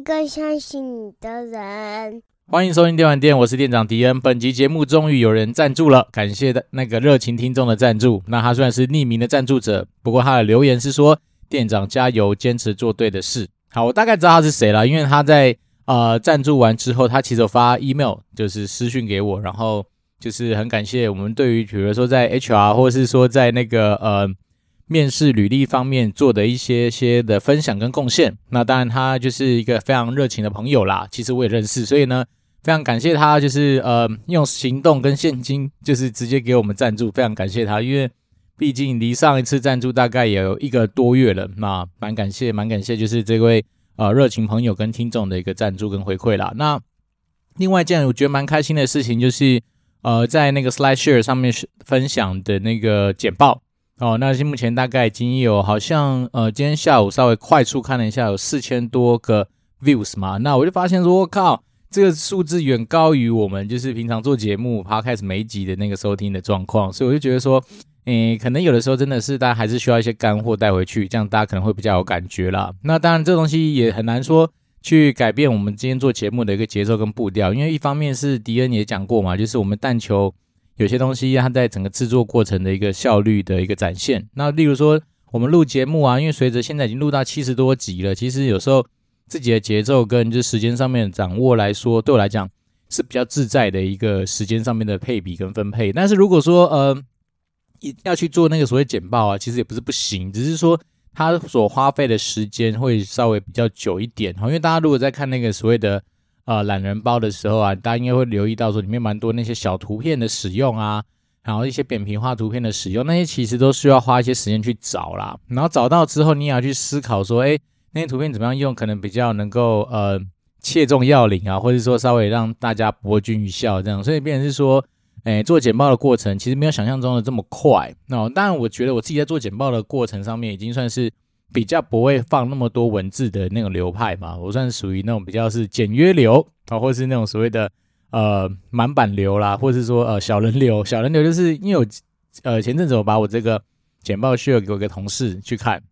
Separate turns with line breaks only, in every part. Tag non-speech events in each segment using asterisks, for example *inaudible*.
也需要一个相信你的人。
欢迎收听电玩店，我是店长迪恩。本集节目终于有人赞助了，感谢的那个热情听众的赞助。那他虽然是匿名的赞助者，不过他的留言是说：“店长加油，坚持做对的事。”好，我大概知道他是谁了，因为他在呃赞助完之后，他其实有发 email，就是私讯给我，然后就是很感谢我们对于比如说在 HR 或是说在那个呃面试履历方面做的一些些的分享跟贡献。那当然他就是一个非常热情的朋友啦，其实我也认识，所以呢。非常感谢他，就是呃用行动跟现金，就是直接给我们赞助。非常感谢他，因为毕竟离上一次赞助大概也有一个多月了，那蛮感谢，蛮感谢，就是这位呃热情朋友跟听众的一个赞助跟回馈啦。那另外一件我觉得蛮开心的事情，就是呃在那个 SlideShare 上面分享的那个简报哦，那目前大概已经有好像呃今天下午稍微快速看了一下，有四千多个 views 嘛，那我就发现说，我靠！这个数字远高于我们就是平常做节目 Podcast 每一集的那个收听的状况，所以我就觉得说，诶，可能有的时候真的是大家还是需要一些干货带回去，这样大家可能会比较有感觉啦。那当然，这东西也很难说去改变我们今天做节目的一个节奏跟步调，因为一方面是迪恩也讲过嘛，就是我们但求有些东西它在整个制作过程的一个效率的一个展现。那例如说我们录节目啊，因为随着现在已经录到七十多集了，其实有时候。自己的节奏跟就时间上面掌握来说，对我来讲是比较自在的一个时间上面的配比跟分配。但是如果说呃要去做那个所谓简报啊，其实也不是不行，只是说它所花费的时间会稍微比较久一点哈。因为大家如果在看那个所谓的呃懒人包的时候啊，大家应该会留意到说里面蛮多那些小图片的使用啊，然后一些扁平化图片的使用，那些其实都需要花一些时间去找啦。然后找到之后，你也要去思考说，哎。那些图片怎么样用，可能比较能够呃切中要领啊，或者说稍微让大家博君一笑这样，所以变成是说，诶做简报的过程其实没有想象中的这么快。那当然，我觉得我自己在做简报的过程上面，已经算是比较不会放那么多文字的那种流派嘛，我算是属于那种比较是简约流啊，或是那种所谓的呃满版流啦，或是说呃小人流。小人流就是因为我呃前阵子我把我这个简报 share 给我一个同事去看，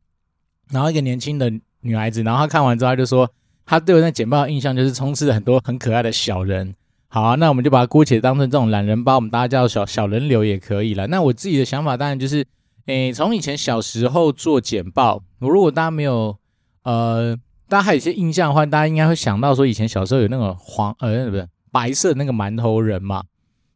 然后一个年轻的。女孩子，然后她看完之后，她就说，她对我那简报的印象就是充斥了很多很可爱的小人。好啊，那我们就把它姑且当成这种懒人包，我们大家叫小小人流也可以了。那我自己的想法当然就是，诶，从以前小时候做简报，我如果大家没有，呃，大家还有一些印象的话，大家应该会想到说，以前小时候有那种黄，呃，不是白色那个馒头人嘛。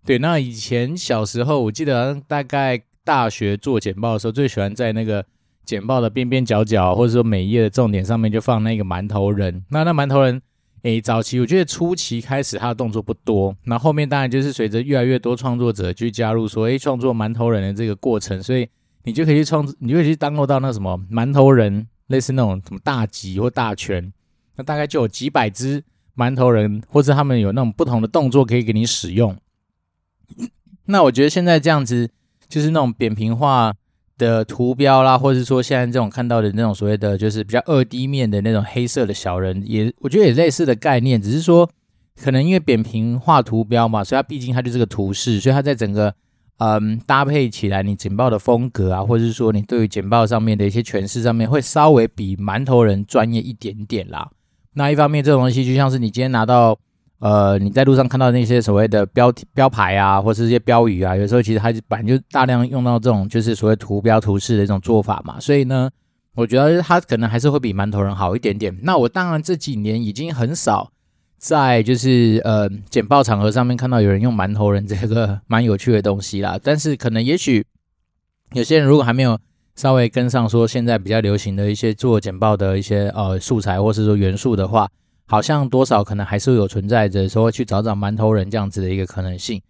对，那以前小时候，我记得大概大学做简报的时候，最喜欢在那个。简报的边边角角，或者说每一页的重点上面就放那个馒头人。那那馒头人，诶，早期我觉得初期开始他的动作不多，那后面当然就是随着越来越多创作者去加入，说，诶，创作馒头人的这个过程，所以你就可以去创，你就可以去 download 到那什么馒头人，类似那种什么大集或大全，那大概就有几百只馒头人，或者他们有那种不同的动作可以给你使用。*coughs* 那我觉得现在这样子就是那种扁平化。的图标啦，或者是说现在这种看到的那种所谓的就是比较二 D 面的那种黑色的小人，也我觉得也类似的概念，只是说可能因为扁平化图标嘛，所以它毕竟它就是个图示，所以它在整个嗯搭配起来，你简报的风格啊，或者是说你对于简报上面的一些诠释上面，会稍微比馒头人专业一点点啦。那一方面，这种东西就像是你今天拿到。呃，你在路上看到那些所谓的标题标牌啊，或是一些标语啊，有时候其实它本来就大量用到这种就是所谓图标图示的一种做法嘛，所以呢，我觉得它可能还是会比馒头人好一点点。那我当然这几年已经很少在就是呃简报场合上面看到有人用馒头人这个蛮有趣的东西啦，但是可能也许有些人如果还没有稍微跟上说现在比较流行的一些做简报的一些呃素材或是说元素的话。好像多少可能还是有存在着说去找找馒头人这样子的一个可能性。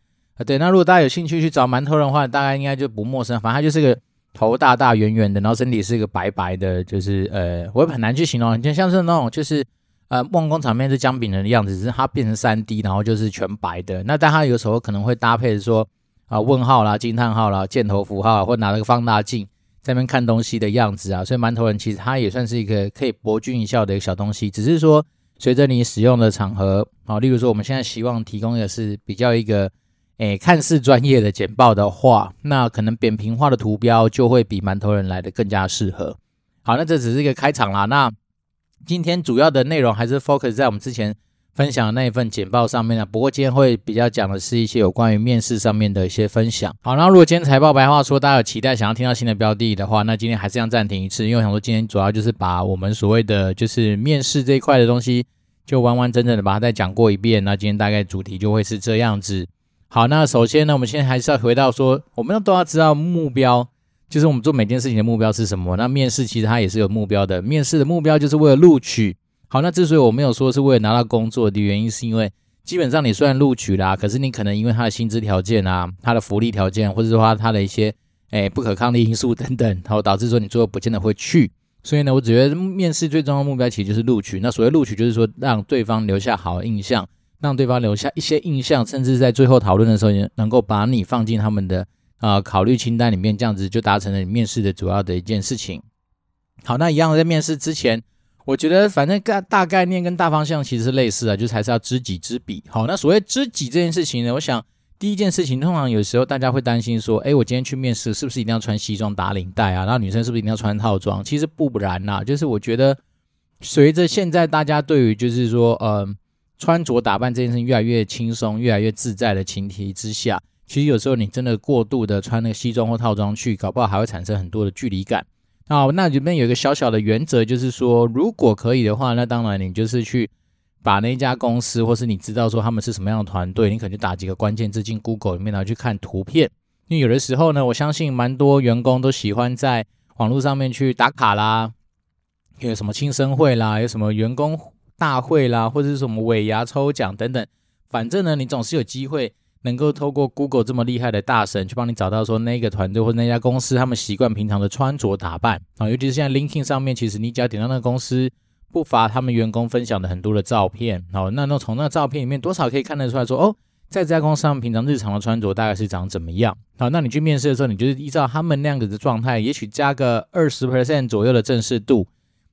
对，那如果大家有兴趣去找馒头人的话，大概应该就不陌生。反正他就是个头大大圆圆的，然后身体是一个白白的，就是呃，我也很难去形容，就像是那种就是呃，梦工厂面是姜饼人的样子，只是它变成三 D，然后就是全白的。那但它有时候可能会搭配说啊、问号啦、惊叹号啦、箭头符号，或拿了个放大镜在那边看东西的样子啊。所以馒头人其实它也算是一个可以博君一笑的一个小东西，只是说。随着你使用的场合，啊，例如说我们现在希望提供的是比较一个，诶，看似专业的简报的话，那可能扁平化的图标就会比馒头人来的更加适合。好，那这只是一个开场啦。那今天主要的内容还是 focus 在我们之前分享的那一份简报上面啊。不过今天会比较讲的是一些有关于面试上面的一些分享。好，那如果今天财报白话说大家有期待想要听到新的标的的话，那今天还是要暂停一次，因为我想说今天主要就是把我们所谓的就是面试这一块的东西，就完完整整的把它再讲过一遍。那今天大概主题就会是这样子。好，那首先呢，我们现在还是要回到说，我们都要知道目标。就是我们做每件事情的目标是什么？那面试其实它也是有目标的，面试的目标就是为了录取。好，那之所以我没有说是为了拿到工作的原因，是因为基本上你虽然录取啦，可是你可能因为他的薪资条件啊、他的福利条件，或者说他的一些诶不可抗力因素等等，然后导致说你最后不见得会去。所以呢，我觉得面试最重要的目标其实就是录取。那所谓录取，就是说让对方留下好印象，让对方留下一些印象，甚至在最后讨论的时候，也能够把你放进他们的。啊、考虑清单里面这样子就达成了你面试的主要的一件事情。好，那一样在面试之前，我觉得反正大大概念跟大方向其实是类似的，就是还是要知己知彼。好，那所谓知己这件事情呢，我想第一件事情，通常有时候大家会担心说，哎，我今天去面试是不是一定要穿西装打领带啊？然后女生是不是一定要穿套装？其实不然呐、就是我觉得随着现在大家对于就是说，呃，穿着打扮这件事情越来越轻松、越来越自在的前提之下。其实有时候你真的过度的穿那个西装或套装去，搞不好还会产生很多的距离感。好，那里面有一个小小的原则，就是说，如果可以的话，那当然你就是去把那家公司，或是你知道说他们是什么样的团队，你可能就打几个关键字进 Google 里面，然后去看图片。因为有的时候呢，我相信蛮多员工都喜欢在网络上面去打卡啦，有什么庆生会啦，有什么员工大会啦，或者是什么尾牙抽奖等等，反正呢，你总是有机会。能够透过 Google 这么厉害的大神去帮你找到说那个团队或那家公司他们习惯平常的穿着打扮啊，尤其是现在 LinkedIn 上面，其实你只要点到那个公司，不乏他们员工分享的很多的照片，好，那那从那照片里面多少可以看得出来说哦，在这家公司他们平常日常的穿着大概是长怎么样？好，那你去面试的时候，你就是依照他们那样子的状态，也许加个二十 percent 左右的正式度，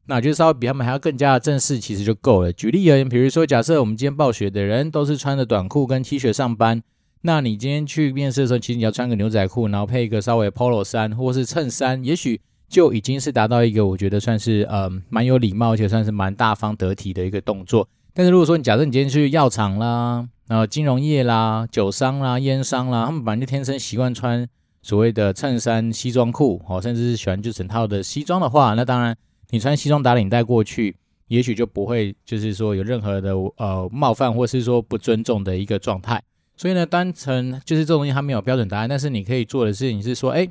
那就稍微比他们还要更加的正式，其实就够了。举例而言，比如说假设我们今天暴雪的人都是穿着短裤跟 T 恤上班。那你今天去面试的时候，其实你要穿个牛仔裤，然后配一个稍微 polo 衫或是衬衫，也许就已经是达到一个我觉得算是呃蛮有礼貌，而且算是蛮大方得体的一个动作。但是如果说你假设你今天去药厂啦、然后金融业啦、酒商啦、烟商啦，他们本来就天生习惯穿所谓的衬衫、西装裤，哦，甚至是喜欢就整套的西装的话，那当然你穿西装打领带过去，也许就不会就是说有任何的呃冒犯或是说不尊重的一个状态。所以呢，单纯就是这东西，它没有标准答案。但是你可以做的事情是说，哎，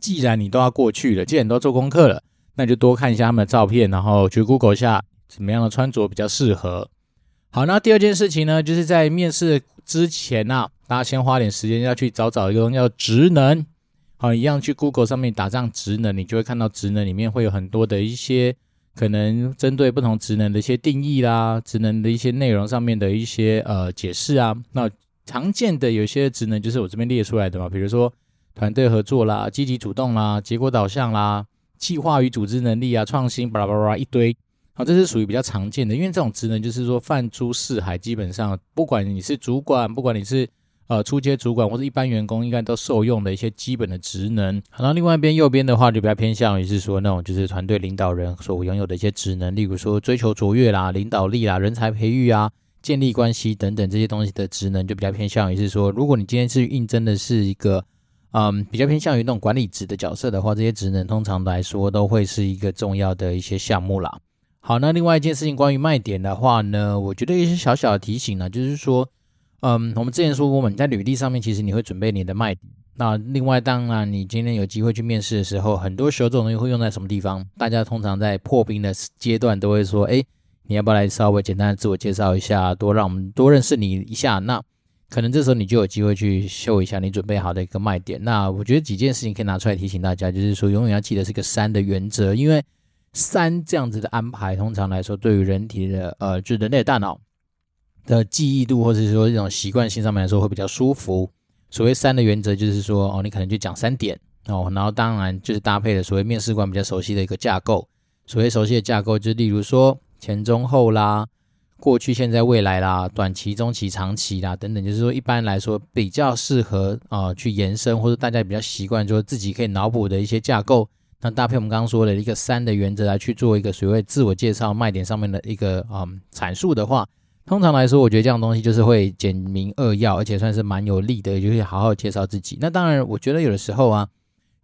既然你都要过去了，既然你都做功课了，那就多看一下他们的照片，然后去 Google 下怎么样的穿着比较适合。好，那第二件事情呢，就是在面试之前啊，大家先花点时间要去找找一个东西叫职能。好，一样去 Google 上面打上职能，你就会看到职能里面会有很多的一些可能针对不同职能的一些定义啦，职能的一些内容上面的一些呃解释啊，那。常见的有些职能就是我这边列出来的嘛，比如说团队合作啦、积极主动啦、结果导向啦、计划与组织能力啊、创新巴拉巴拉一堆，好，这是属于比较常见的。因为这种职能就是说泛诸四海，基本上不管你是主管，不管你是呃初阶主管或者一般员工，应该都受用的一些基本的职能。好，那另外一边右边的话就比较偏向于是说那种就是团队领导人所拥有的一些职能，例如说追求卓越啦、领导力啦、人才培育啊。建立关系等等这些东西的职能就比较偏向于是说，如果你今天是应征的是一个，嗯，比较偏向于那种管理职的角色的话，这些职能通常来说都会是一个重要的一些项目啦。好，那另外一件事情关于卖点的话呢，我觉得一些小小的提醒呢，就是说，嗯，我们之前说过，我们在履历上面其实你会准备你的卖点。那另外，当然你今天有机会去面试的时候，很多时候这种东西会用在什么地方？大家通常在破冰的阶段都会说，哎。你要不要来稍微简单的自我介绍一下，多让我们多认识你一下？那可能这时候你就有机会去秀一下你准备好的一个卖点。那我觉得几件事情可以拿出来提醒大家，就是说永远要记得是个三的原则，因为三这样子的安排，通常来说对于人体的呃，就人类大脑的记忆度，或者是说这种习惯性上面来说会比较舒服。所谓三的原则，就是说哦，你可能就讲三点哦，然后当然就是搭配了所谓面试官比较熟悉的一个架构。所谓熟悉的架构，就例如说。前中后啦，过去、现在、未来啦，短期、中期、长期啦，等等，就是说一般来说比较适合啊、去延伸，或者大家比较习惯说自己可以脑补的一些架构，那搭配我们刚刚说的一个三的原则来去做一个所谓自我介绍卖点上面的一个嗯阐述的话，通常来说，我觉得这样东西就是会简明扼要，而且算是蛮有利的，就是好好介绍自己。那当然，我觉得有的时候啊，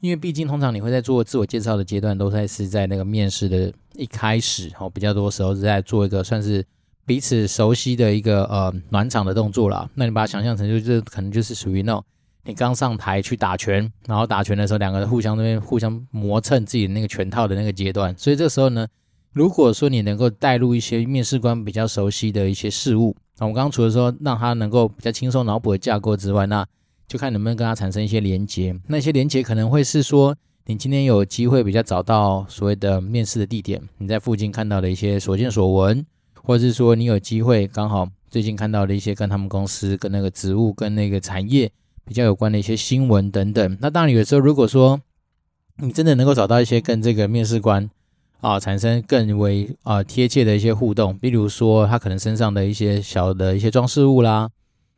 因为毕竟通常你会在做自我介绍的阶段，都在是在那个面试的一开始哦，比较多时候是在做一个算是彼此熟悉的一个呃暖场的动作啦。那你把它想象成就是可能就是属于那种。你刚上台去打拳，然后打拳的时候，两个人互相那边互相磨蹭自己的那个拳套的那个阶段。所以这时候呢，如果说你能够带入一些面试官比较熟悉的一些事物，那我刚刚除了说让他能够比较轻松脑补的架构之外，那就看能不能跟他产生一些连接。那些连接可能会是说，你今天有机会比较找到所谓的面试的地点，你在附近看到的一些所见所闻，或者是说你有机会刚好最近看到的一些跟他们公司、跟那个职务、跟那个产业。比较有关的一些新闻等等，那当然有的时候，如果说你真的能够找到一些跟这个面试官啊产生更为啊贴切的一些互动，比如说他可能身上的一些小的一些装饰物啦，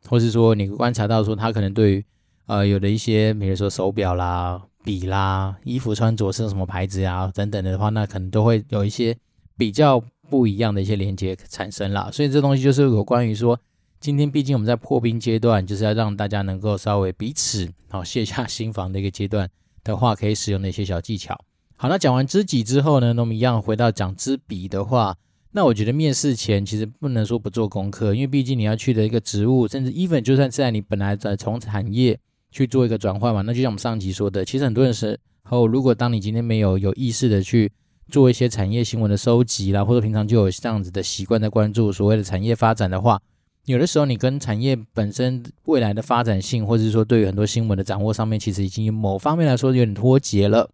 或是说你观察到说他可能对于呃有的一些，比如说手表啦、笔啦、衣服穿着是什么牌子啊等等的话，那可能都会有一些比较不一样的一些连接产生啦。所以这东西就是有关于说。今天毕竟我们在破冰阶段，就是要让大家能够稍微彼此好卸下心防的一个阶段的话，可以使用的一些小技巧。好，那讲完知己之后呢，那我们一样回到讲知彼的话，那我觉得面试前其实不能说不做功课，因为毕竟你要去的一个职务，甚至 even 就算是在你本来在从产业去做一个转换嘛，那就像我们上集说的，其实很多人是后，如果当你今天没有有意识的去做一些产业新闻的收集啦，或者平常就有这样子的习惯在关注所谓的产业发展的话。有的时候，你跟产业本身未来的发展性，或者是说对于很多新闻的掌握上面，其实已经某方面来说有点脱节了。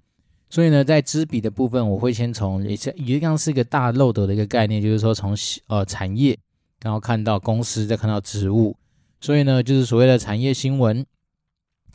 所以呢，在知彼的部分，我会先从也是一样是一个大漏斗的一个概念，就是说从呃产业，然后看到公司，再看到职务。所以呢，就是所谓的产业新闻，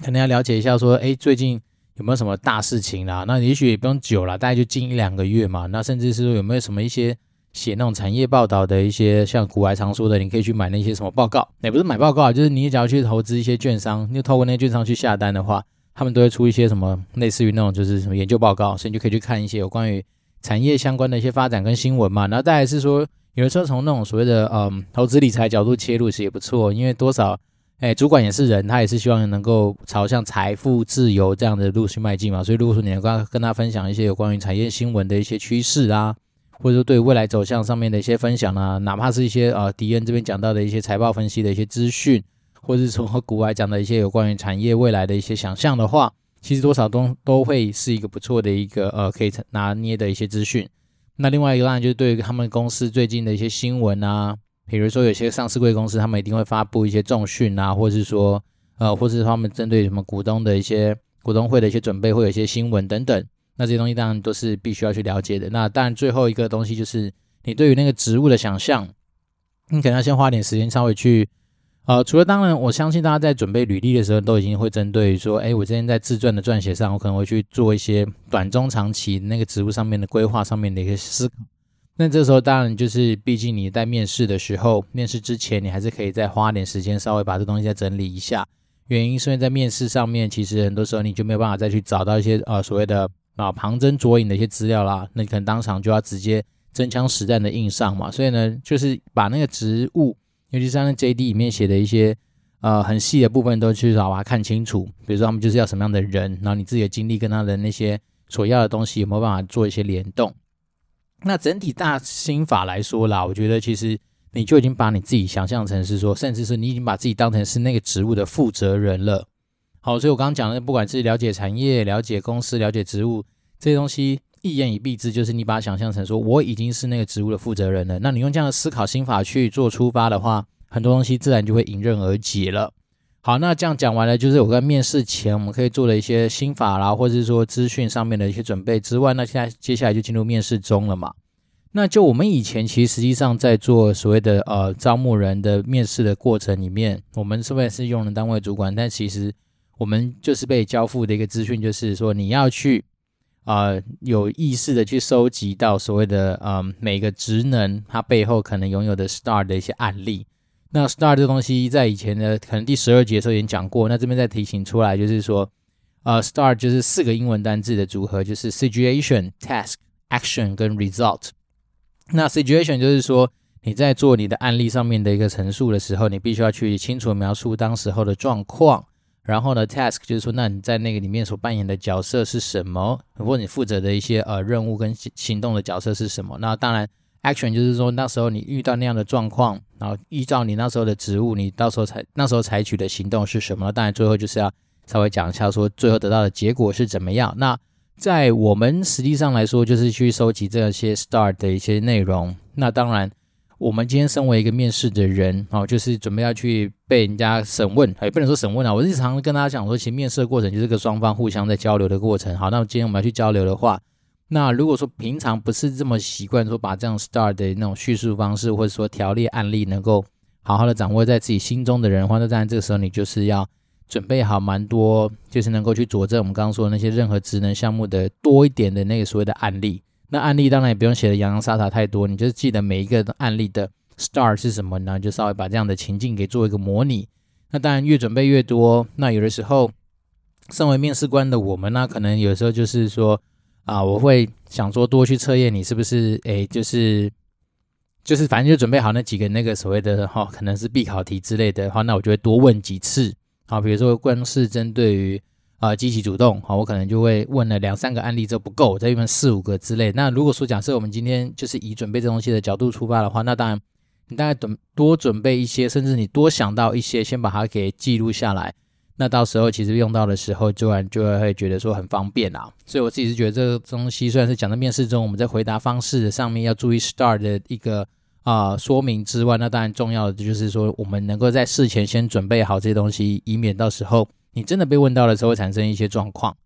可能要了解一下说，哎，最近有没有什么大事情啦？那也许也不用久了，大概就近一两个月嘛。那甚至是说有没有什么一些。写那种产业报道的一些，像股癌常说的，你可以去买那些什么报告，也不是买报告，就是你只要去投资一些券商，你就透过那些券商去下单的话，他们都会出一些什么类似于那种就是什么研究报告，所以你就可以去看一些有关于产业相关的一些发展跟新闻嘛。然后再来是说，有的时候从那种所谓的嗯投资理财角度切入其实也不错，因为多少哎主管也是人，他也是希望能够朝向财富自由这样的路去迈进嘛。所以如果说你能够跟他分享一些有关于产业新闻的一些趋势啊。或者说对未来走向上面的一些分享啊，哪怕是一些呃迪恩这边讲到的一些财报分析的一些资讯，或者是从和股癌讲的一些有关于产业未来的一些想象的话，其实多少都都会是一个不错的一个呃可以拿捏的一些资讯。那另外一个当然就是对于他们公司最近的一些新闻啊，比如说有些上市贵公司，他们一定会发布一些重讯啊，或是说呃，或是他们针对什么股东的一些股东会的一些准备，会有一些新闻等等。那这些东西当然都是必须要去了解的。那当然最后一个东西就是你对于那个职务的想象，你可能要先花点时间稍微去，呃，除了当然我相信大家在准备履历的时候都已经会针对说，哎，我今天在自传的撰写上，我可能会去做一些短中长期那个职务上面的规划上面的一个思考。那这时候当然就是，毕竟你在面试的时候，面试之前你还是可以再花点时间稍微把这东西再整理一下。原因是因为在面试上面，其实很多时候你就没有办法再去找到一些呃所谓的。啊，旁征卓引的一些资料啦，那你可能当场就要直接真枪实弹的印上嘛。所以呢，就是把那个职务，尤其是像那 JD 里面写的一些呃很细的部分，都去找把它看清楚。比如说他们就是要什么样的人，然后你自己的经历跟他的那些所要的东西有没有办法做一些联动。那整体大心法来说啦，我觉得其实你就已经把你自己想象成是说，甚至是你已经把自己当成是那个职务的负责人了。好，所以我刚刚讲的，不管是了解产业、了解公司、了解职务这些东西，一言以蔽之，就是你把它想象成说，我已经是那个职务的负责人了。那你用这样的思考心法去做出发的话，很多东西自然就会迎刃而解了。好，那这样讲完了，就是我在面试前我们可以做的一些心法啦，或者是说资讯上面的一些准备之外，那现在接下来就进入面试中了嘛。那就我们以前其实实际上在做所谓的呃招募人的面试的过程里面，我们虽然是用人单位主管，但其实我们就是被交付的一个资讯，就是说你要去啊、呃、有意识的去收集到所谓的嗯、每个职能它背后可能拥有的 STAR 的一些案例。那 STAR 这东西在以前的可能第十二节的时候已经讲过，那这边再提醒出来，就是说呃，STAR 就是四个英文单字的组合，就是 Situation、Task、Action 跟 Result。那 Situation 就是说你在做你的案例上面的一个陈述的时候，你必须要去清楚描述当时候的状况。然后呢，Task 就是说，那你在那个里面所扮演的角色是什么？或你负责的一些呃任务跟行动的角色是什么？那当然，Action 就是说那时候你遇到那样的状况，然后依照你那时候的职务，你到时候采那时候采取的行动是什么？当然，最后就是要。稍微讲一下，说最后得到的结果是怎么样？那在我们实际上来说，就是去收集这些 STAR 的一些内容。那当然，我们今天身为一个面试的人，哦，就是准备要去被人家审问，也不能说审问啊。我日常跟大家讲说，其实面试的过程就是个双方互相在交流的过程。好，那么今天我们要去交流的话，那如果说平常不是这么习惯说把这样 STAR 的那种叙述方式，或者说条例案例能够好好的掌握在自己心中的人的话，那当然这个时候你就是要。准备好蛮多，就是能够去佐证我们刚刚说的那些任何职能项目的多一点的那个所谓的案例。那案例当然也不用写的洋洋洒洒太多，你就是记得每一个案例的 STAR 是什么呢？就稍微把这样的情境给做一个模拟。那当然越准备越多。那有的时候，身为面试官的我们呢，可能有时候就是说啊，我会想说多去测验你是不是诶，就是就是反正就准备好那几个那个所谓的哈、可能是必考题之类的话，那我就会多问几次。好，比如说光是针对于啊积极主动，好，我可能就会问了两三个案例就不够，再问四五个之类。那如果说假设我们今天就是以准备这东西的角度出发的话，那当然你大概准多准备一些，甚至你多想到一些，先把它给记录下来。那到时候其实用到的时候，就然就会觉得说很方便啦。所以我自己是觉得这个东西虽然是讲在面试中，我们在回答方式上面要注意 STAR 的一个。啊、说明之外，那当然重要的就是说，我们能够在事前先准备好这些东西，以免到时候你真的被问到的时候会产生一些状况。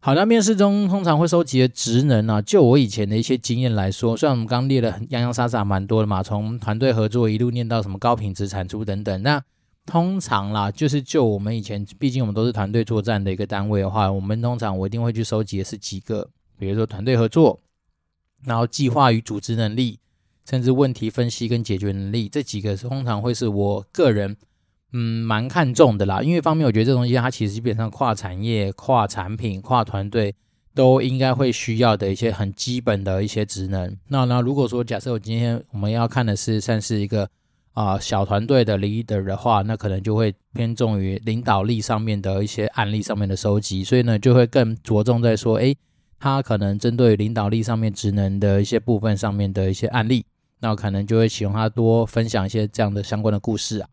好，那面试中通常会收集的职能啊，就我以前的一些经验来说，虽然我们刚列了洋洋洒洒蛮多的嘛，从团队合作一路念到什么高品质产出等等，那通常啦，就是就我们以前，毕竟我们都是团队作战的一个单位的话，我们通常我一定会去收集的是几个，比如说团队合作，然后计划与组织能力。甚至问题分析跟解决能力这几个通常会是我个人嗯蛮看重的啦，因为方面我觉得这东西它其实基本上跨产业、跨产品、跨团队都应该会需要的一些很基本的一些职能。那那如果说假设我今天我们要看的是算是一个啊、小团队的 leader 的话，那可能就会偏重于领导力上面的一些案例上面的收集，所以呢就会更着重在说，诶，他可能针对领导力上面职能的一些部分上面的一些案例。那可能就会希望他多分享一些这样的相关的故事啊。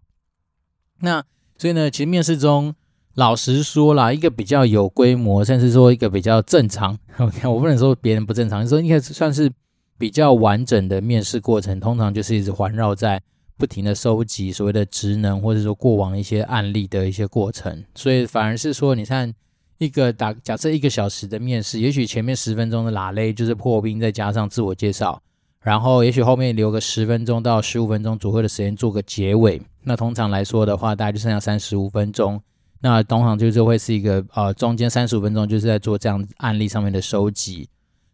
那所以呢，其实面试中，老实说啦，一个比较有规模，甚至说一个比较正常，OK，*laughs* 我不能说别人不正常，说应该算是比较完整的面试过程，通常就是一直环绕在不停的收集所谓的职能，或者说过往一些案例的一些过程。所以反而是说，你看一个打假设一个小时的面试，也许前面十分钟的拉勒就是破冰，再加上自我介绍。然后，也许后面留个十分钟到十五分钟左右的时间做个结尾。那通常来说的话，大概就剩下三十五分钟。那通常就是会是一个呃，中间三十五分钟就是在做这样案例上面的收集。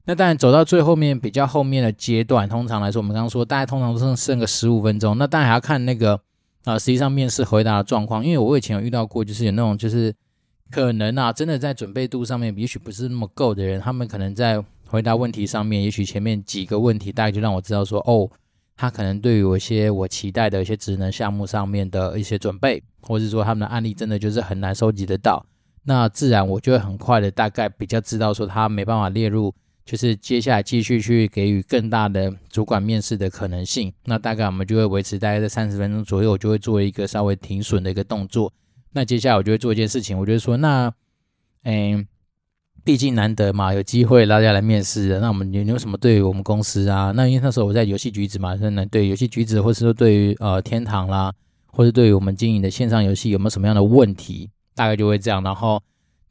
那当然走到最后面比较后面的阶段，通常来说，我们刚刚说大概通常都剩剩个十五分钟。那当然还要看那个啊、实际上面试回答的状况。因为我以前有遇到过，就是有那种就是可能啊，真的在准备度上面也许不是那么够的人，他们可能在。回答问题上面，也许前面几个问题大概就让我知道说，哦，他可能对于我一些我期待的一些职能项目上面的一些准备，或者说他们的案例真的就是很难收集得到，那自然我就会很快的大概比较知道说他没办法列入，就是接下来继续去给予更大的主管面试的可能性。那大概我们就会维持大概在三十分钟左右，我就会做一个稍微停损的一个动作。那接下来我就会做一件事情，我就说，那，嗯。毕竟难得嘛，有机会大家来面试的。那我们有有什么对于我们公司啊？那因为那时候我在游戏橘子嘛，真的对游戏橘子，或是说对于呃天堂啦，或者对于我们经营的线上游戏有没有什么样的问题？大概就会这样。然后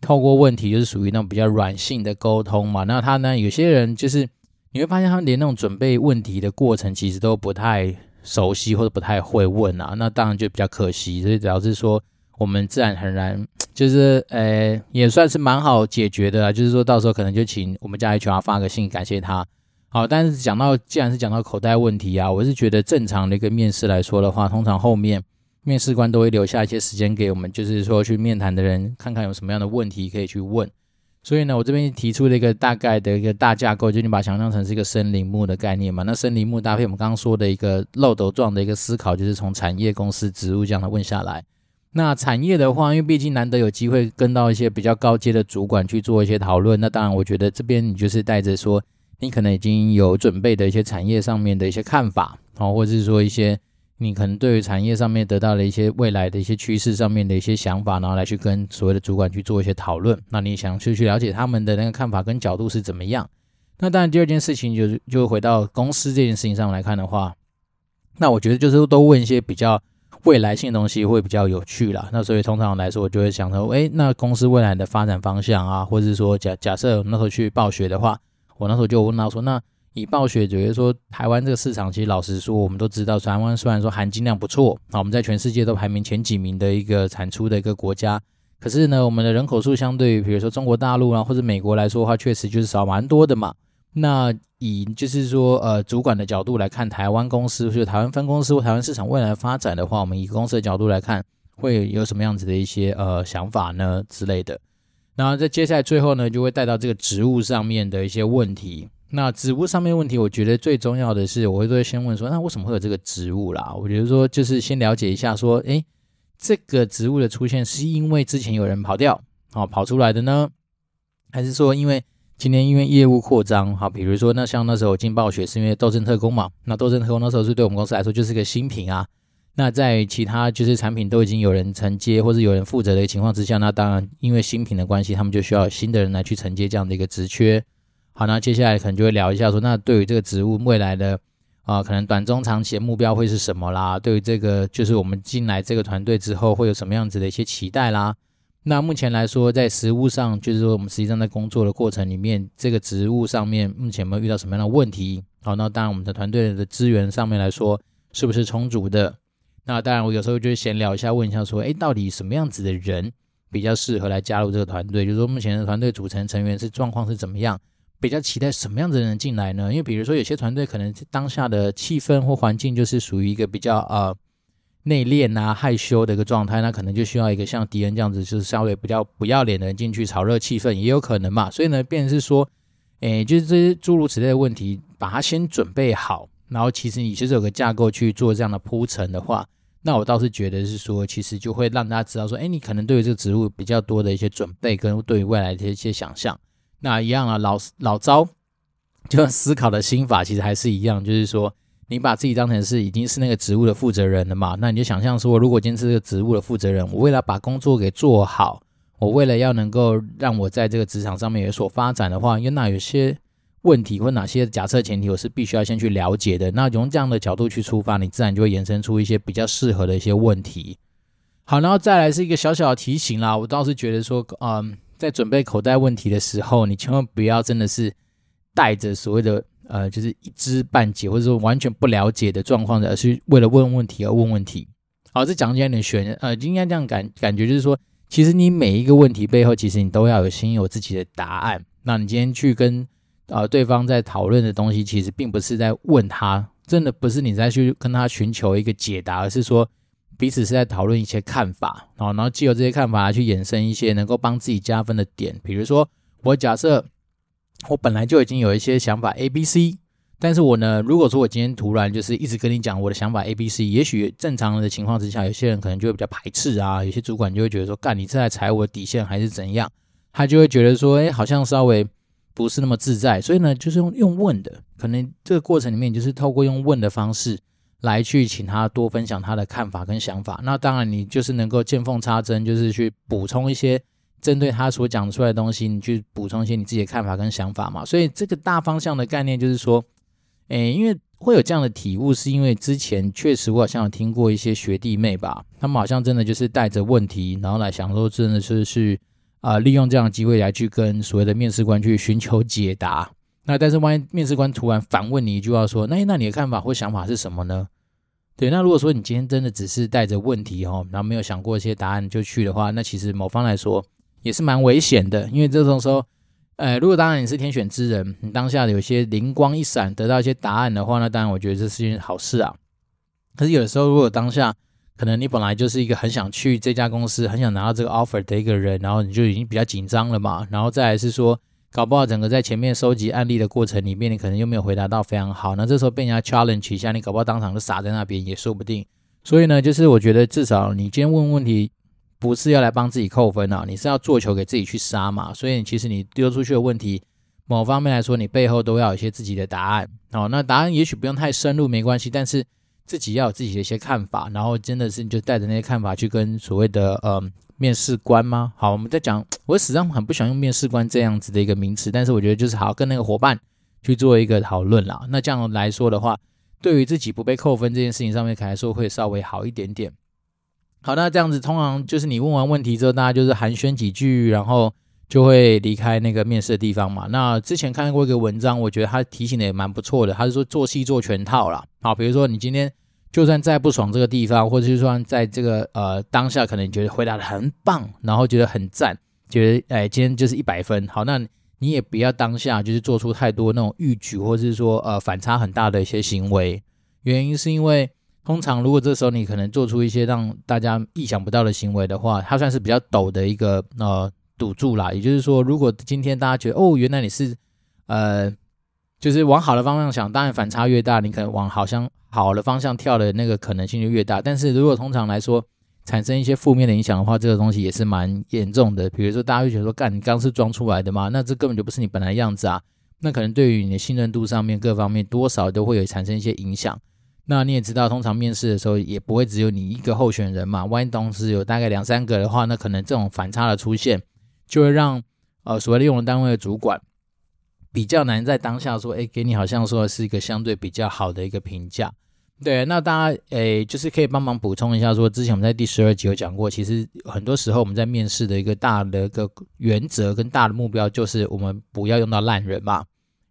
透过问题，就是属于那种比较软性的沟通嘛。那他呢，有些人就是你会发现，他连那种准备问题的过程其实都不太熟悉，或者不太会问啊。那当然就比较可惜。所以主要是说。我们自然很难，*tsk* 就是呃，也算是蛮好解决的啊。就是说到时候可能就请我们家 HR 发个信感谢他。好，但是讲到既然是讲到口袋问题啊，我是觉得正常的一个面试来说的话，通常后面面试官都会留下一些时间给我们，就是说去面谈的人看看有什么样的问题可以去问。所以呢，我这边提出了一个大概的一个大架构，就你把它想象成是一个森林木的概念嘛。那森林木搭配我们刚刚说的一个漏斗状的一个思考，就是从产业、公司、职务这样的问下来。那产业的话，因为毕竟难得有机会跟到一些比较高阶的主管去做一些讨论，那当然我觉得这边你就是带着说，你可能已经有准备的一些产业上面的一些看法，哦，或者是说一些。你可能对于产业上面得到了一些未来的一些趋势上面的一些想法，然后来去跟所谓的主管去做一些讨论。那你想去去了解他们的那个看法跟角度是怎么样？那当然，第二件事情就是就回到公司这件事情上来看的话，那我觉得就是都问一些比较未来性的东西会比较有趣啦。那所以通常来说，我就会想说，诶，那公司未来的发展方向啊，或者是说假假设那时候去暴雪的话，我那时候就问到说，那。以暴雪觉得说，台湾这个市场，其实老实说，我们都知道，台湾虽然说含金量不错，啊，我们在全世界都排名前几名的一个产出的一个国家，可是呢，我们的人口数相对于比如说中国大陆啊或者美国来说的话，确实就是少蛮多的嘛。那以就是说，呃，主管的角度来看，台湾公司就台湾分公司或台湾市场未来发展的话，我们以公司的角度来看，会有什么样子的一些呃想法呢之类的。然后在接下来最后呢，就会带到这个职务上面的一些问题。那职务上面问题，我觉得最重要的是，我会都会先问说，那为什么会有这个职务啦？我觉得说，就是先了解一下，说，诶，这个职务的出现是因为之前有人跑掉，好跑出来的呢，还是说因为今年因为业务扩张，好，比如说那像那时候我进暴雪是因为斗争特工嘛，那斗争特工那时候是对我们公司来说就是个新品啊，那在其他就是产品都已经有人承接或者有人负责的情况之下，那当然因为新品的关系，他们就需要新的人来去承接这样的一个职缺。好，那接下来可能就会聊一下说，那对于这个职务未来的啊、可能短中长期的目标会是什么啦？对于这个，就是我们进来这个团队之后会有什么样子的一些期待啦？那目前来说，在实务上，就是说我们实际上在工作的过程里面，这个职务上面目前有没有遇到什么样的问题？好，那当然我们的团队的资源上面来说，是不是充足的？那当然，我有时候就会闲聊一下，问一下说，哎，到底什么样子的人比较适合来加入这个团队？就是说目前的团队组成成员是状况是怎么样？比较期待什么样的人进来呢？因为比如说有些团队可能当下的气氛或环境就是属于一个比较呃内敛啊害羞的一个状态，那可能就需要一个像迪恩这样子，就是稍微比较不要脸的人进去炒热气氛，也有可能嘛。所以呢，变成是说，诶，就是这些诸如此类的问题，把它先准备好，然后其实你其实有个架构去做这样的铺陈的话，那我倒是觉得是说，其实就会让大家知道说，诶，你可能对于这个职务比较多的一些准备，跟对于未来的一些想象。那一样啊，老老招，就思考的心法其实还是一样，就是说，你把自己当成是已经是那个职务的负责人了嘛，那你就想象说，如果今天是这个职务的负责人，我为了把工作给做好，我为了要能够让我在这个职场上面有所发展的话，因为那有些问题或哪些假设前提，我是必须要先去了解的。那从这样的角度去出发，你自然就会延伸出一些比较适合的一些问题。好，然后再来是一个小小的提醒啦，我倒是觉得说，嗯。在准备口袋问题的时候，你千万不要真的是带着所谓的呃，就是一知半解或者说完全不了解的状况，而是为了问问题而问问题。好，这讲起来有点玄，呃，应该这样感感觉就是说，其实你每一个问题背后，其实你都要有心有自己的答案。那你今天去跟、呃、对方在讨论的东西，其实并不是在问他，真的不是你在去跟他寻求一个解答，而是说。彼此是在讨论一些看法，然后，然后借由这些看法去衍生一些能够帮自己加分的点。比如说，我假设我本来就已经有一些想法 A、B、C，但是我呢，如果说我今天突然就是一直跟你讲我的想法 A、B、C，也许正常的情况之下，有些人可能就会比较排斥啊，有些主管就会觉得说，干你是在踩我的底线还是怎样？他就会觉得说，哎，好像稍微不是那么自在。所以呢，就是用用问的，可能这个过程里面就是透过用问的方式。来去请他多分享他的看法跟想法，那当然你就是能够见缝插针，就是去补充一些针对他所讲出来的东西，你去补充一些你自己的看法跟想法嘛。所以这个大方向的概念就是说，诶，因为会有这样的体悟，是因为之前确实我好像有听过一些学弟妹吧，他们好像真的就是带着问题，然后来想说真的是去啊、利用这样的机会来去跟所谓的面试官去寻求解答。那但是万一面试官突然反问你一句话说，那那你的看法或想法是什么呢？对，那如果说你今天真的只是带着问题哦，然后没有想过一些答案就去的话，那其实某方来说也是蛮危险的，因为这种时候，呃，如果当然你是天选之人，你当下有些灵光一闪，得到一些答案的话，那当然我觉得这是件好事啊。可是有的时候，如果当下可能你本来就是一个很想去这家公司、很想拿到这个 offer 的一个人，然后你就已经比较紧张了嘛。然后再来是说，搞不好整个在前面收集案例的过程里面，你可能又没有回答到非常好。那这时候被人家 challenge 一下，你搞不好当场就傻在那边也说不定。所以呢，就是我觉得至少你今天问问题，不是要来帮自己扣分啊，你是要做球给自己去杀嘛。所以其实你丢出去的问题，某方面来说，你背后都要有一些自己的答案。哦，那答案也许不用太深入，没关系，但是。自己要有自己的一些看法，然后真的是你就带着那些看法去跟所谓的呃面试官吗？好，我们在讲，*tsk* 我实际上很不喜欢用面试官这样子的一个名词，但是我觉得就是好跟那个伙伴去做一个讨论啦。那这样来说的话，对于自己不被扣分这件事情上面，可能说会稍微好一点点。好，那这样子通常就是你问完问题之后，大家就是寒暄几句，然后就会离开那个面试的地方嘛。那之前看过一个文章，我觉得他提醒的也蛮不错的，他是说做戏做全套啦。好，比如说你今天。就算再不爽这个地方，或者就算在这个呃当下，可能觉得回答得很棒，然后觉得很赞，觉得哎今天就是一百分。好，那你也不要当下就是做出太多那种逾矩，或者是说呃反差很大的一些行为。原因是因为通常如果这时候你可能做出一些让大家意想不到的行为的话，它算是比较陡的一个呃赌注啦。也就是说，如果今天大家觉得哦原来你是呃。就是往好的方向想，当然反差越大，你可能往好像好的方向跳的那个可能性就越大。但是如果通常来说产生一些负面的影响的话，这个东西也是蛮严重的。比如说大家会觉得说，干你刚是装出来的吗？那这根本就不是你本来样子啊。那可能对于你的信任度上面各方面多少都会有产生一些影响。那你也知道，通常面试的时候也不会只有你一个候选人嘛。万一同时有大概两三个的话，那可能这种反差的出现就会让呃所谓的用人单位的主管。比较难在当下说，哎，给你好像说是一个相对比较好的一个评价。对，那大家，哎，就是可以帮忙补充一下说，之前我们在第十二集有讲过，其实很多时候我们在面试的一个大的一个原则跟大的目标，就是我们不要用到烂人嘛。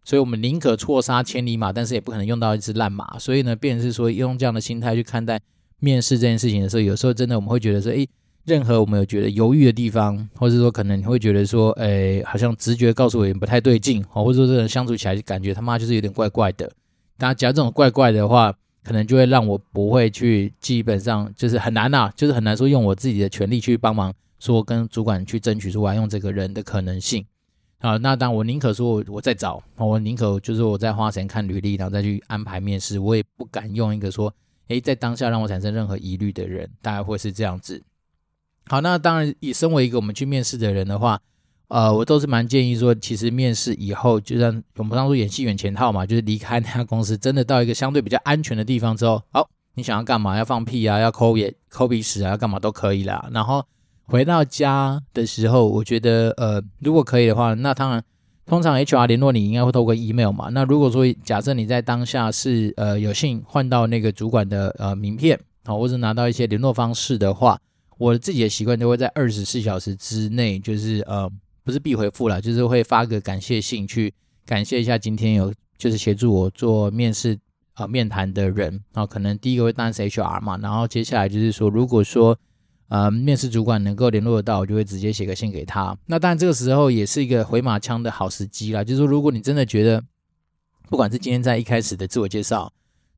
所以我们宁可错杀千里马，但是也不可能用到一只烂马。所以呢，变成是说用这样的心态去看待面试这件事情的时候，有时候真的我们会觉得说，哎。任何我们有觉得犹豫的地方，或者说可能你会觉得说，哎，好像直觉告诉我有点不太对劲，哦，或者说这人相处起来就感觉他妈就是有点怪怪的。大家讲这种怪怪的话，可能就会让我不会去，基本上就是很难呐，就是很难说用我自己的权利去帮忙说跟主管去争取出来用这个人的可能性。啊，那当我宁可说我我再找，我宁可就是我再花钱看履历，然后再去安排面试，我也不敢用一个说，哎，在当下让我产生任何疑虑的人，大概会是这样子。好，那当然，以身为一个我们去面试的人的话，呃，我都是蛮建议说，其实面试以后，就像我们当初演戏演全套嘛，就是离开那家公司，真的到一个相对比较安全的地方之后，好，你想要干嘛？要放屁啊？要抠眼抠鼻屎啊？要干嘛都可以啦。然后回到家的时候，我觉得，呃，如果可以的话，那当然，通常 HR 联络你应该会透过 email 嘛。那如果说假设你在当下是呃有幸换到那个主管的呃名片，好，或者拿到一些联络方式的话。我自己的习惯都会在二十四小时之内，就是呃，不是必回复啦，就是会发个感谢信去感谢一下今天有就是协助我做面试啊、呃、面谈的人啊，可能第一个会当然是 HR 嘛，然后接下来就是说，如果说呃面试主管能够联络得到，我就会直接写个信给他。那当然这个时候也是一个回马枪的好时机啦，就是说如果你真的觉得，不管是今天在一开始的自我介绍，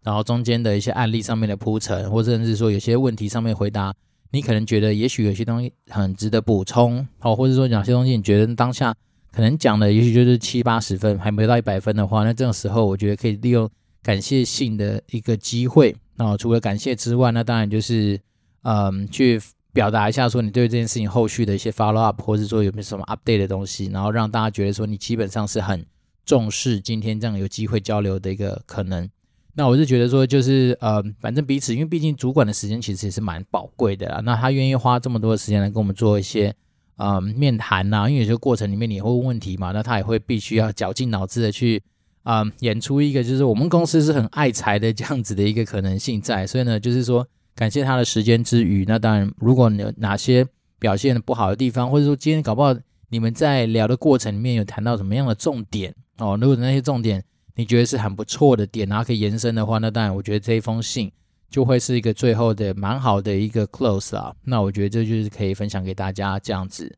然后中间的一些案例上面的铺陈，或者甚至是说有些问题上面回答。你可能觉得也许有些东西很值得补充，哦，或者说哪些东西你觉得当下可能讲的也许就是七八十分，还没到一百分的话，那这种时候我觉得可以利用感谢信的一个机会，那，除了感谢之外，那当然就是嗯，去表达一下说你对这件事情后续的一些 follow up，或者说有没有什么 update 的东西，然后让大家觉得说你基本上是很重视今天这样有机会交流的一个可能。那我是觉得说，就是呃，反正彼此，因为毕竟主管的时间其实也是蛮宝贵的啦。那他愿意花这么多的时间来跟我们做一些呃面谈呐，因为有些过程里面你会问问题嘛，那他也会必须要绞尽脑汁的去啊、演出一个就是我们公司是很爱才的这样子的一个可能性在。所以呢，就是说感谢他的时间之余，那当然如果你有哪些表现不好的地方，或者说今天搞不好你们在聊的过程里面有谈到什么样的重点哦，如果那些重点。你觉得是很不错的点，然后可以延伸的话，那当然，我觉得这一封信就会是一个最后的蛮好的一个 close 啦。那我觉得这就是可以分享给大家这样子。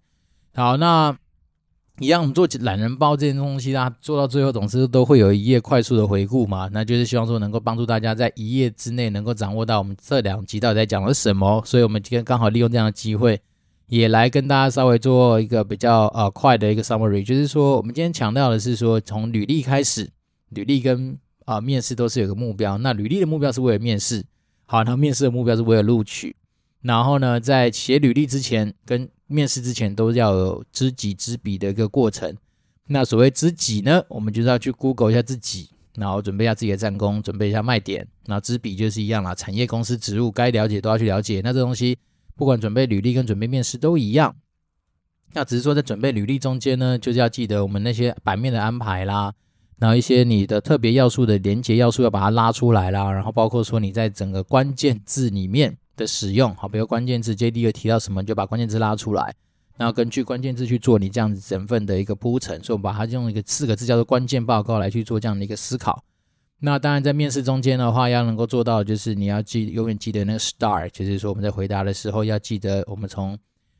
好，那一样，我们做懒人包这件东西啦，做到最后总是都会有一页快速的回顾嘛，那就是希望说能够帮助大家在一页之内能够掌握到我们这两集到底在讲了什么。所以，我们今天刚好利用这样的机会，也来跟大家稍微做一个比较呃快的一个 summary，就是说我们今天强调的是说，从履历开始，履历跟啊、面试都是有个目标。那履历的目标是为了面试，好，那面试的目标是为了录取。然后呢，在写履历之前跟面试之前都要有知己知彼的一个过程。那所谓知己呢，我们就是要去 Google 一下自己，然后准备一下自己的战功，准备一下卖点。那知彼就是一样啦，产业公司职务该了解都要去了解。那这东西不管准备履历跟准备面试都一样。那只是说在准备履历中间呢，就是要记得我们那些版面的安排啦，然后一些你的特别要素的连接要素要把它拉出来啦，然后包括说你在整个关键字里面。的使用好，比如关键字 JD 有提到什么，就把关键字拉出来，然后根据关键字去做你这样子整份的一个铺陈，所以我们把它用一个四个字叫做关键报告来去做这样的一个思考。那当然在面试中间的话，要能够做到就是你要记永远记得那个 STAR，就是说我们在回答的时候要记得我们从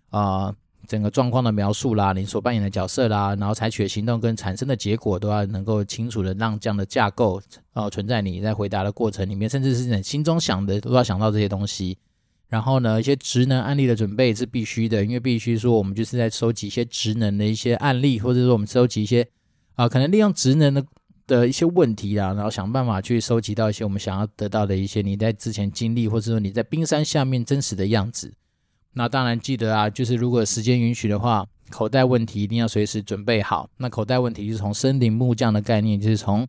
啊、整个状况的描述啦，你所扮演的角色啦，然后采取的行动跟产生的结果都要能够清楚的让这样的架构哦、存在你在回答的过程里面，甚至是你心中想的都要想到这些东西。然后呢，一些职能案例的准备是必须的，因为必须说我们就是在收集一些职能的一些案例，或者说我们收集一些啊、可能利用职能的的一些问题啦，然后想办法去收集到一些我们想要得到的一些你在之前经历，或者说你在冰山下面真实的样子。那当然记得啊，就是如果时间允许的话，口袋问题一定要随时准备好。那口袋问题就是从森林木匠的概念，就是从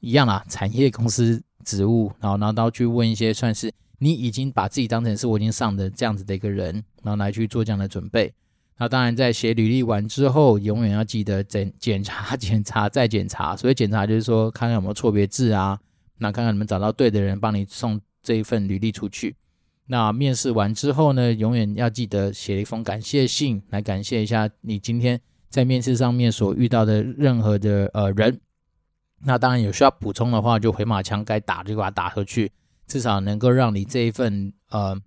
一样啦，产业公司职务，然后然后到去问一些算是。你已经把自己当成是我已经上的这样子的一个人，然后来去做这样的准备。*laughs* 那当然，在写履历完之后，永远要记得检检查、检查再检查。所以检查就是说，看看有没有错别字啊，那看看能不能找到对的人帮你送这一份履历出去。那面试完之后呢，永远要记得写一封感谢信，来感谢一下你今天在面试上面所遇到的任何的呃人。那当然有需要补充的话，就回马枪该打就把它打回去。至少能够让你这一份呃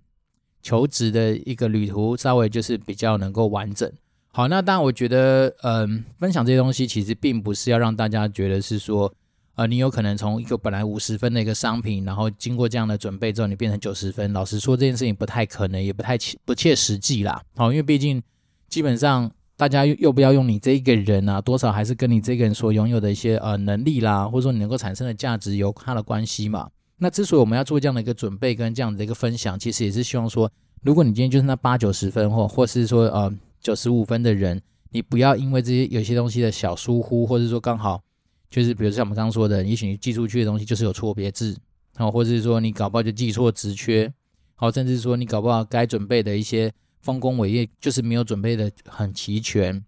求职的一个旅途稍微就是比较能够完整。好，那当然我觉得嗯、分享这些东西其实并不是要让大家觉得是说呃你有可能从一个本来五十分的一个商品，然后经过这样的准备之后你变成九十分。老实说这件事情不太可能，也不太切不切实际啦。好，因为毕竟基本上大家又不要用你这一个人啊，多少还是跟你这个人所拥有的一些呃能力啦，或者说你能够产生的价值有它的关系嘛。那之所以我们要做这样的一个准备跟这样的一个分享，其实也是希望说，如果你今天就是那八九十分或或是说呃九十五分的人，你不要因为这些有些东西的小疏忽，或者说刚好就是比如像我们刚刚说的，也许你寄出去的东西就是有错别字，然后或者是说你搞不好就记错职缺，好，甚至说你搞不好该准备的一些丰功伟业就是没有准备的很齐全，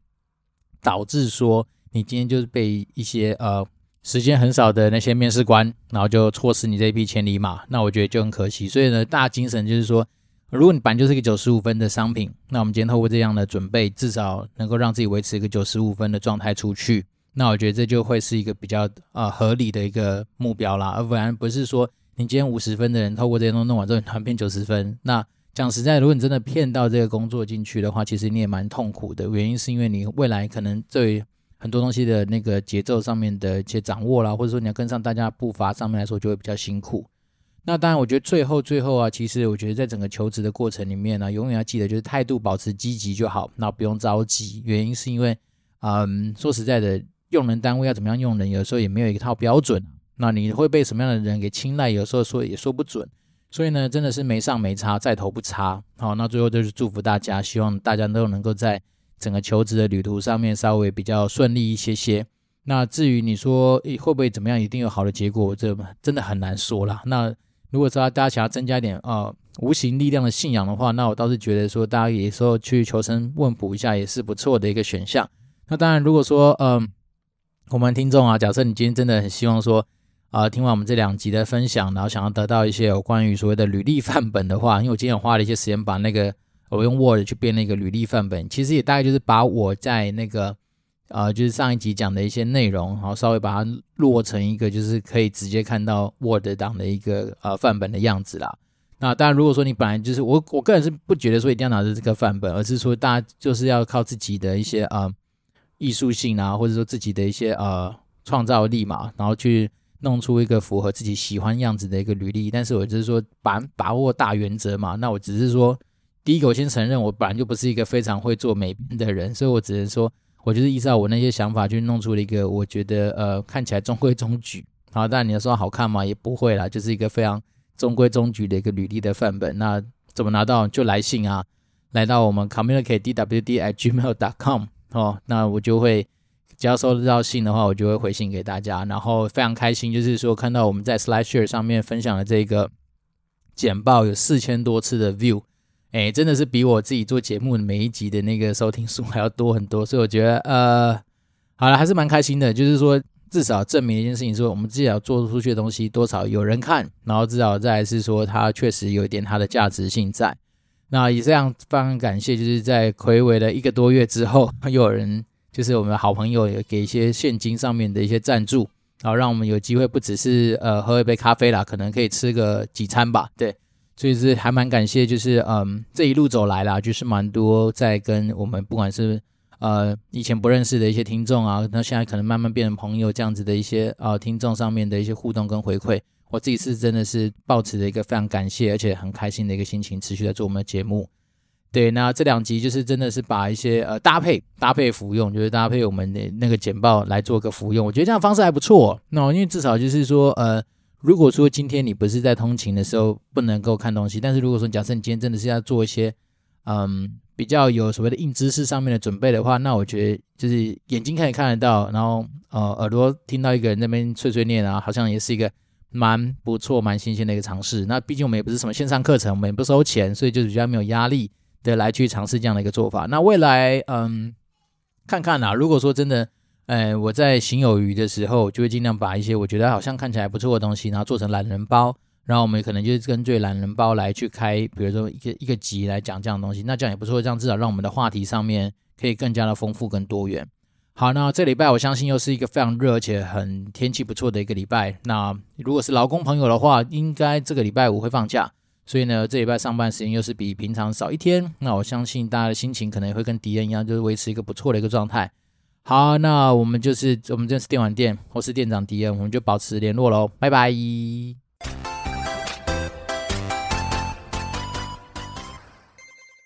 导致说你今天就是被一些呃。时间很少的那些面试官，然后就错失你这一匹千里马，那我觉得就很可惜。所以呢，大精神就是说，如果你本来就是一个九十五分的商品，那我们今天透过这样的准备，至少能够让自己维持一个九十五分的状态出去。那我觉得这就会是一个比较啊、呃、合理的一个目标啦，而不然不是说你今天五十分的人，透过这些东西弄完之后，你突然变九十分。那讲实在，如果你真的骗到这个工作进去的话，其实你也蛮痛苦的。原因是因为你未来可能对。很多东西的那个节奏上面的一些掌握啦，或者说你要跟上大家步伐上面来说，就会比较辛苦。那当然，我觉得最后最后啊，其实我觉得在整个求职的过程里面呢、永远要记得就是态度保持积极就好，那不用着急。原因是因为，嗯，说实在的，用人单位要怎么样用人，有时候也没有一套标准。那你会被什么样的人给青睐，有时候说也说不准。所以呢，真的是没上没差，在头不差。好，那最后就是祝福大家，希望大家都能够在。整个求职的旅途上面稍微比较顺利一些些。那至于你说会不会怎么样，一定有好的结果，这真的很难说啦。那如果说大家想要增加一点啊、呃、无形力量的信仰的话，那我倒是觉得说大家有时候去求神问卜一下也是不错的一个选项。那当然，如果说嗯、我们听众啊，假设你今天真的很希望说啊、呃，听完我们这两集的分享，然后想要得到一些有关于所谓的履历范本的话，因为我今天有花了一些时间把那个。我用 Word 去编那个履历范本，其实也大概就是把我在那个呃，就是上一集讲的一些内容，然后稍微把它落成一个就是可以直接看到 Word 档的一个呃范本的样子啦。那当然，如果说你本来就是我，我个人是不觉得说一定要拿着这个范本，而是说大家就是要靠自己的一些呃艺术性啊，或者说自己的一些呃创造力嘛，然后去弄出一个符合自己喜欢样子的一个履历。但是我就是说把把握大原则嘛，那我只是说，第一个我先承认我本来就不是一个非常会做美的人，所以我只能说我就是依照我那些想法去弄出了一个我觉得呃看起来中规中矩。好，但你要说好看嘛？也不会啦，就是一个非常中规中矩的一个履历的范本。那怎么拿到？就来信啊，来到我们 communicate DWDIG mail dot com 哦，那我就会只要收得到信的话，我就会回信给大家。然后非常开心，就是说看到我们在 SlideShare 上面分享的这个简报有四千多次的 view，哎，真的是比我自己做节目的每一集的那个收听数 *laughs* 还要多很多。所以我觉得，呃，好了，还是蛮开心的，就是说。至少证明一件事情，说我们至少做出去的东西多少有人看，然后至少再是说它确实有一点它的价值性在。那也这样非常感谢，就是在睽违了一个多月之后，*laughs* 又有人就是我们好朋友也给一些现金上面的一些赞助，然后让我们有机会不只是呃喝一杯咖啡啦，可能可以吃个几餐吧。对，所以是还蛮感谢，就是嗯这一路走来啦，就是蛮多在跟我们不管是。呃，以前不认识的一些听众啊，那现在可能慢慢变成朋友，这样子的一些呃听众上面的一些互动跟回馈，我自己是真的是抱持着一个非常感谢而且很开心的一个心情，持续在做我们的节目。对，那这两集就是真的是把一些呃搭配搭配服用，就是搭配我们的那个简报来做个服用，我觉得这样方式还不错。那因为至少就是说，呃，如果说今天你不是在通勤的时候不能够看东西，但是如果说假设你今天真的是要做一些，嗯。比较有所谓的硬知识上面的准备的话，那我觉得就是眼睛可以看得到，然后呃耳朵听到一个人那边碎碎念啊，好像也是一个蛮不错、蛮新鲜的一个尝试。那毕竟我们也不是什么线上课程，我们也不收钱，所以就是比较没有压力的来去尝试这样的一个做法。那未来嗯，看看啊，如果说真的，呃，我在行有余的时候，就会尽量把一些我觉得好像看起来不错的东西，然后做成懒人包。然后我们可能就是根据懒人包来去开，比如说一个一个集来讲这样的东西，那这样也不错，这样至少让我们的话题上面可以更加的丰富跟多元。好，那这礼拜我相信又是一个非常热而且很天气不错的一个礼拜。那如果是劳工朋友的话，应该这个礼拜五会放假，所以呢，这礼拜上班时间又是比平常少一天。那我相信大家的心情可能也会跟迪恩一样，就是维持一个不错的一个状态。好，那我们就是我们这是电玩店，我是店长迪恩，我们就保持联络喽，拜拜。